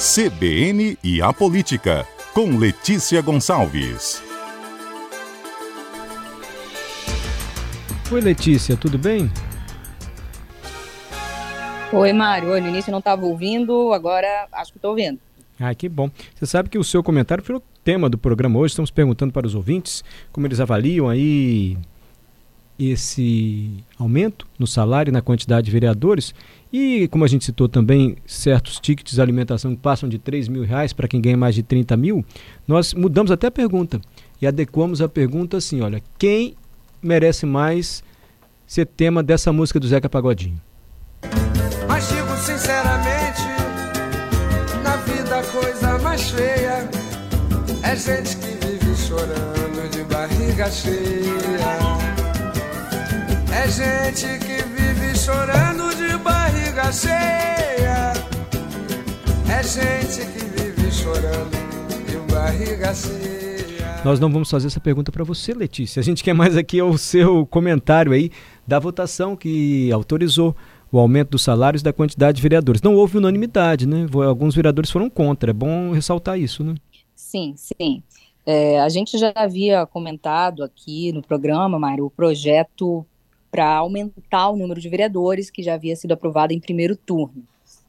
CBN e a Política, com Letícia Gonçalves. Oi, Letícia, tudo bem? Oi, Mário. Oi, no início não estava ouvindo, agora acho que estou ouvindo. Ah, que bom. Você sabe que o seu comentário foi o tema do programa hoje. Estamos perguntando para os ouvintes como eles avaliam aí esse aumento no salário e na quantidade de vereadores. E, como a gente citou também, certos tickets de alimentação que passam de 3 mil reais para quem ganha mais de 30 mil, nós mudamos até a pergunta e adequamos a pergunta assim: olha, quem merece mais ser tema dessa música do Zeca Pagodinho? Mas digo sinceramente, na vida a coisa mais feia é gente que vive chorando de barriga cheia. É gente que vive chorando de barriga cheia. É gente que vive chorando de barriga cheia. Nós não vamos fazer essa pergunta para você, Letícia. A gente quer mais aqui o seu comentário aí da votação que autorizou o aumento dos salários e da quantidade de vereadores. Não houve unanimidade, né? Alguns vereadores foram contra. É bom ressaltar isso, né? Sim, sim. É, a gente já havia comentado aqui no programa, Mário, o projeto para aumentar o número de vereadores que já havia sido aprovado em primeiro turno.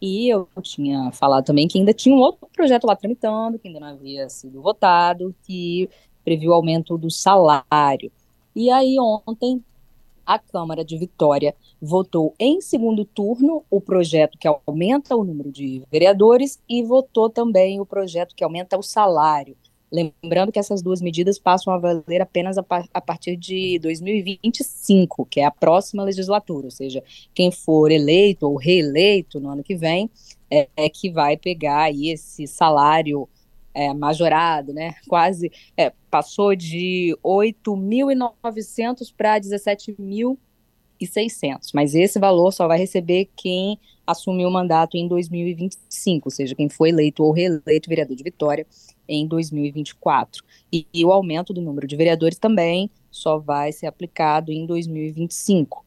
E eu tinha falado também que ainda tinha um outro projeto lá tramitando, que ainda não havia sido votado, que previu o aumento do salário. E aí ontem a Câmara de Vitória votou em segundo turno o projeto que aumenta o número de vereadores e votou também o projeto que aumenta o salário. Lembrando que essas duas medidas passam a valer apenas a, par a, partir de 2025, que é a próxima legislatura, ou seja, quem for eleito ou reeleito no ano que vem é, é que vai pegar aí esse salário é, majorado, né? Quase é, passou de 8.900 para 17.600, mas esse valor só vai receber quem assumiu o mandato em 2025, ou seja, quem foi eleito ou reeleito vereador de Vitória em 2024. E, e, o aumento do número de vereadores também só vai ser aplicado em 2025.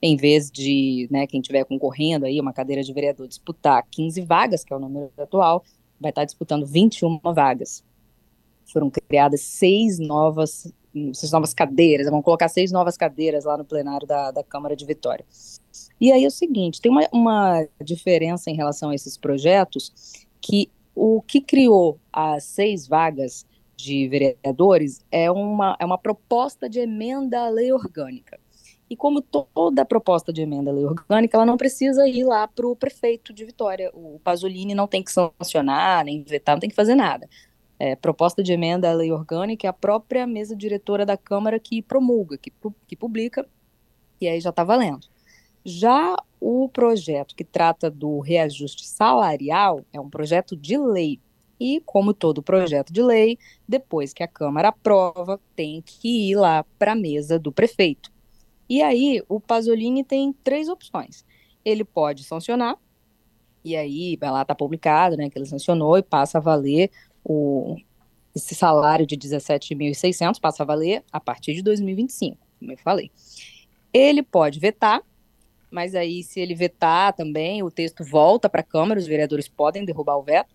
Em vez de né, quem estiver concorrendo aí, uma cadeira de vereador, disputar 15 vagas, que é o número atual, vai estar disputando 21 vagas. Foram criadas seis novas, seis novas cadeiras, vamos colocar seis novas cadeiras lá no plenário da, da Câmara de Vitória. E aí é o seguinte, tem uma, uma diferença em relação a esses projetos, que o que criou as seis vagas de vereadores é uma, é uma proposta de emenda à lei orgânica. E como toda proposta de emenda à lei orgânica, ela não precisa ir lá para o prefeito de Vitória. O Pasolini não tem que sancionar, nem vetar, não tem que fazer nada. É, proposta de emenda à lei orgânica é a própria mesa diretora da Câmara que promulga, que, que publica, e aí já está valendo. Já o projeto que trata do reajuste salarial é um projeto de lei. E, como todo projeto de lei, depois que a Câmara aprova, tem que ir lá para a mesa do prefeito. E aí, o Pasolini tem três opções. Ele pode sancionar, e aí vai lá, está publicado, né, que ele sancionou e passa a valer o, esse salário de 17.600, passa a valer a partir de 2025, como eu falei. Ele pode vetar, mas aí se ele vetar também, o texto volta para a Câmara, os vereadores podem derrubar o veto,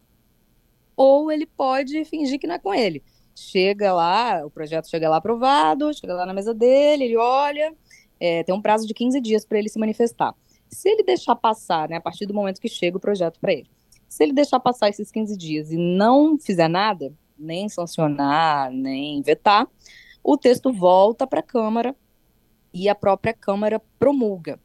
ou ele pode fingir que não é com ele. Chega lá, o projeto chega lá aprovado, chega lá na mesa dele, ele olha, é, tem um prazo de 15 dias para ele se manifestar. Se ele deixar passar, né, a partir do momento que chega o projeto para ele, se ele deixar passar esses 15 dias e não fizer nada, nem sancionar, nem vetar, o texto volta para a Câmara e a própria Câmara promulga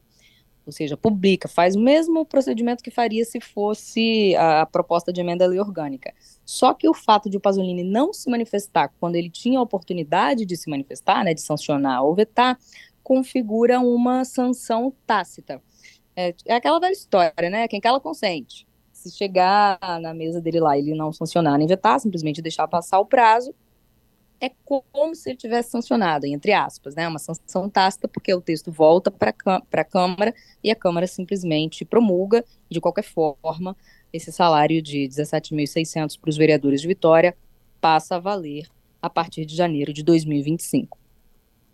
ou seja, publica, faz o mesmo procedimento que faria se fosse a proposta de emenda à lei orgânica. Só que o fato de o Pasolini não se manifestar quando ele tinha a oportunidade de se manifestar, né, de sancionar ou vetar, configura uma sanção tácita. É, é aquela velha história, né? Quem cala consente. Se chegar na mesa dele lá ele não sancionar nem vetar, simplesmente deixar passar o prazo, é como se ele tivesse sancionado, entre aspas, né? Uma sanção tácita, porque o texto volta para a Câmara e a Câmara simplesmente promulga, de qualquer forma, esse salário de 17.600 para os vereadores de Vitória passa a valer a partir de janeiro de 2025.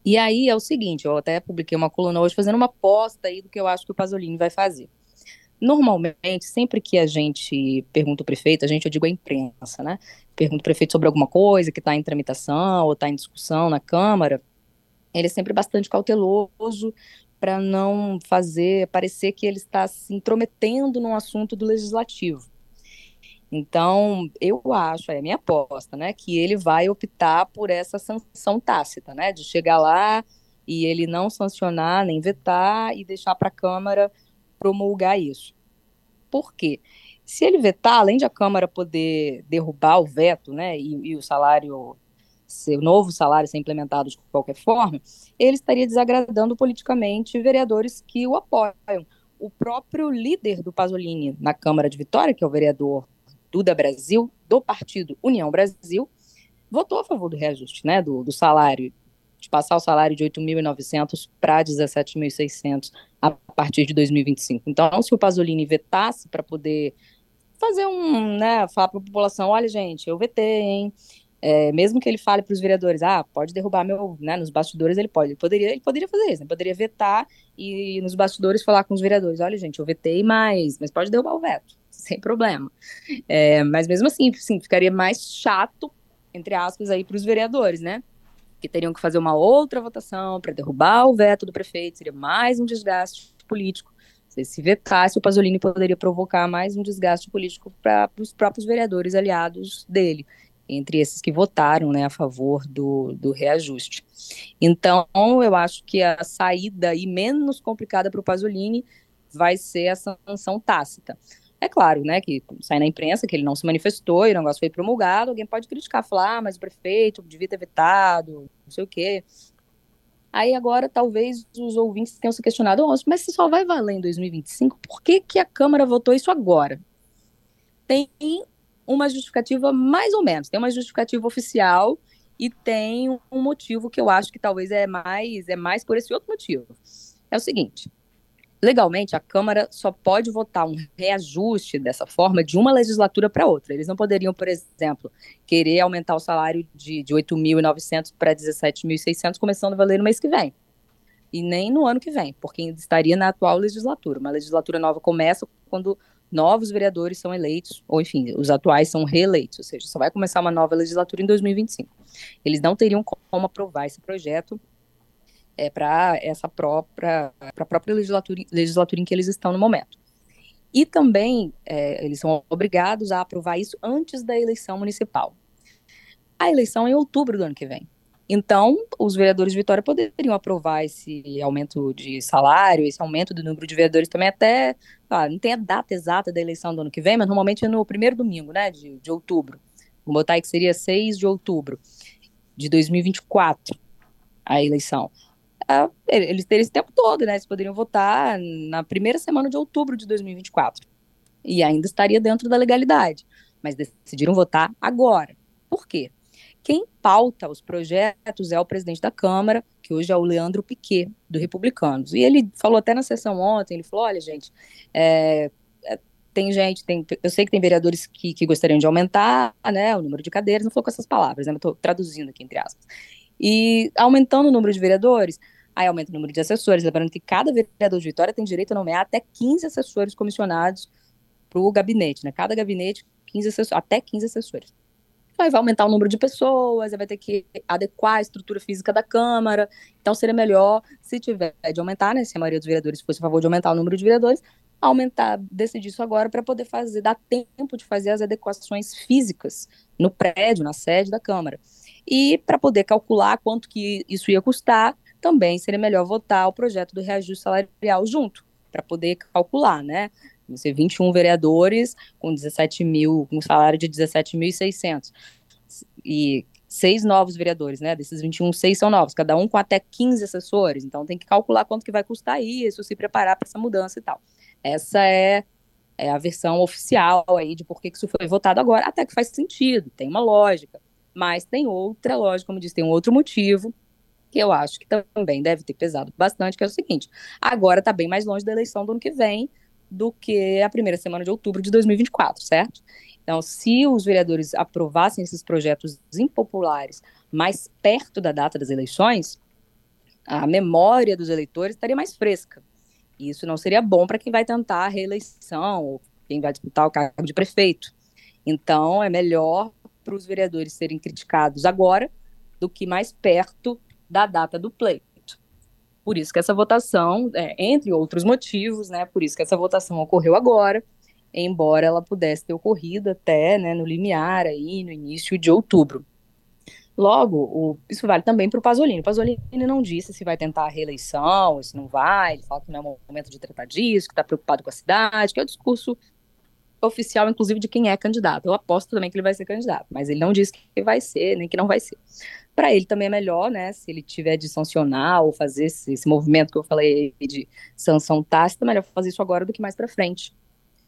E aí é o seguinte, eu até publiquei uma coluna hoje fazendo uma aposta aí do que eu acho que o Pasolini vai fazer. Normalmente, sempre que a gente pergunta o prefeito, a gente, eu digo a imprensa, né? Pergunta o prefeito sobre alguma coisa que está em tramitação ou está em discussão na Câmara, ele é sempre bastante cauteloso para não fazer parecer que ele está se intrometendo num assunto do legislativo. Então, eu acho, é a minha aposta, né, que ele vai optar por essa sanção tácita, né, de chegar lá e ele não sancionar nem vetar e deixar para a Câmara promulgar isso. Por quê? Se ele vetar, além de a Câmara poder derrubar o veto, né, e, e o salário, o novo salário ser implementado de qualquer forma, ele estaria desagradando politicamente vereadores que o apoiam. O próprio líder do Pasolini na Câmara de Vitória, que é o vereador Duda Brasil, do partido União Brasil, votou a favor do reajuste, né, do, do salário, de passar o salário de 8.900 para 17.600 a partir de 2025. Então, se o Pasolini vetasse para poder fazer um, né, falar para a população, olha, gente, eu vetei, hein, é, mesmo que ele fale para os vereadores, ah, pode derrubar meu, né, nos bastidores ele pode, ele poderia, ele poderia fazer isso, né, poderia vetar e nos bastidores falar com os vereadores, olha gente, eu vetei, mas, mas pode derrubar o veto, sem problema. É, mas mesmo assim, sim, ficaria mais chato, entre aspas, aí para os vereadores, né, que teriam que fazer uma outra votação para derrubar o veto do prefeito, seria mais um desgaste político. Se vetasse, o Pasolini poderia provocar mais um desgaste político para os próprios vereadores aliados dele entre esses que votaram né, a favor do, do reajuste. Então, eu acho que a saída e menos complicada para o Pasolini vai ser a sanção tácita. É claro, né, que sai na imprensa que ele não se manifestou e o negócio foi promulgado, alguém pode criticar, falar, ah, mas o prefeito devia ter vetado, não sei o quê. Aí agora talvez os ouvintes tenham se questionado, mas se só vai valer em 2025, por que, que a Câmara votou isso agora? Tem uma justificativa mais ou menos. Tem uma justificativa oficial e tem um motivo que eu acho que talvez é mais é mais por esse outro motivo. É o seguinte: legalmente a Câmara só pode votar um reajuste dessa forma de uma legislatura para outra. Eles não poderiam, por exemplo, querer aumentar o salário de, de 8.900 para 17.600 começando a valer no mês que vem. E nem no ano que vem, porque estaria na atual legislatura. Uma legislatura nova começa quando novos vereadores são eleitos, ou enfim, os atuais são reeleitos, ou seja, só vai começar uma nova legislatura em 2025. Eles não teriam como aprovar esse projeto é, para essa própria, para a própria legislatura, legislatura em que eles estão no momento. E também é, eles são obrigados a aprovar isso antes da eleição municipal. A eleição é em outubro do ano que vem. Então, os vereadores de Vitória poderiam aprovar esse aumento de salário, esse aumento do número de vereadores também até, ah, não tem a data exata da eleição do ano que vem, mas normalmente é no primeiro domingo, né, de, de outubro. Vamos botar aí que seria 6 de outubro de 2024, a eleição. Eles teriam esse tempo todo, né, eles poderiam votar na primeira semana de outubro de 2024. E ainda estaria dentro da legalidade. Mas decidiram votar agora. Por quê? Quem pauta os projetos é o presidente da Câmara, que hoje é o Leandro Piquet, do Republicanos. E ele falou até na sessão ontem, ele falou, olha, gente, é, é, tem gente, tem, eu sei que tem vereadores que, que gostariam de aumentar né, o número de cadeiras, não falou com essas palavras, né, estou traduzindo aqui entre aspas. E aumentando o número de vereadores, aí aumenta o número de assessores, lembrando que cada vereador de Vitória tem direito a nomear até 15 assessores comissionados para o gabinete, né? Cada gabinete, 15 assessores, até 15 assessores. Aí vai aumentar o número de pessoas, aí vai ter que adequar a estrutura física da Câmara. Então seria melhor, se tiver de aumentar, né? Se a maioria dos vereadores fosse a favor de aumentar o número de vereadores, aumentar, decidir isso agora para poder fazer, dar tempo de fazer as adequações físicas no prédio, na sede da Câmara. E para poder calcular quanto que isso ia custar, também seria melhor votar o projeto do reajuste salarial junto, para poder calcular, né? Você 21 vereadores com 17 mil, com um salário de 17.600. E seis novos vereadores, né? Desses 21, seis são novos, cada um com até 15 assessores. Então tem que calcular quanto que vai custar isso, se preparar para essa mudança e tal. Essa é, é, a versão oficial aí de por que isso foi votado agora. Até que faz sentido, tem uma lógica. Mas tem outra lógica, como disse, tem um outro motivo que eu acho que também deve ter pesado bastante, que é o seguinte: agora está bem mais longe da eleição do ano que vem, do que a primeira semana de outubro de 2024, certo? Então, se os vereadores aprovassem esses projetos impopulares mais perto da data das eleições, a memória dos eleitores estaria mais fresca. E isso não seria bom para quem vai tentar a reeleição, ou quem vai disputar o cargo de prefeito. Então, é melhor para os vereadores serem criticados agora do que mais perto da data do pleito. Por isso que essa votação, é, entre outros motivos, né, por isso que essa votação ocorreu agora, embora ela pudesse ter ocorrido até né, no limiar, aí, no início de outubro. Logo, o, isso vale também para o Pasolini. O Pasolini não disse se vai tentar a reeleição, se não vai, ele fala que não é momento de tratar disso, que está preocupado com a cidade, que é o discurso oficial, inclusive, de quem é candidato. Eu aposto também que ele vai ser candidato, mas ele não disse que vai ser, nem que não vai ser. Para ele também é melhor, né, se ele tiver de sancionar ou fazer esse, esse movimento que eu falei de sanção tácita, melhor fazer isso agora do que mais para frente,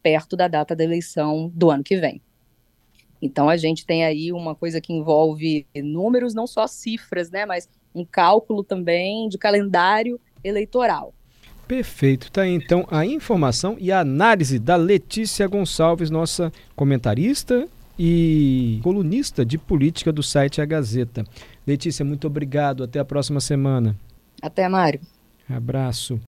perto da data da eleição do ano que vem. Então a gente tem aí uma coisa que envolve números, não só cifras, né, mas um cálculo também de calendário eleitoral. Perfeito. Tá aí então a informação e a análise da Letícia Gonçalves, nossa comentarista e colunista de política do site A Gazeta. Letícia, muito obrigado. Até a próxima semana. Até, Mário. Abraço.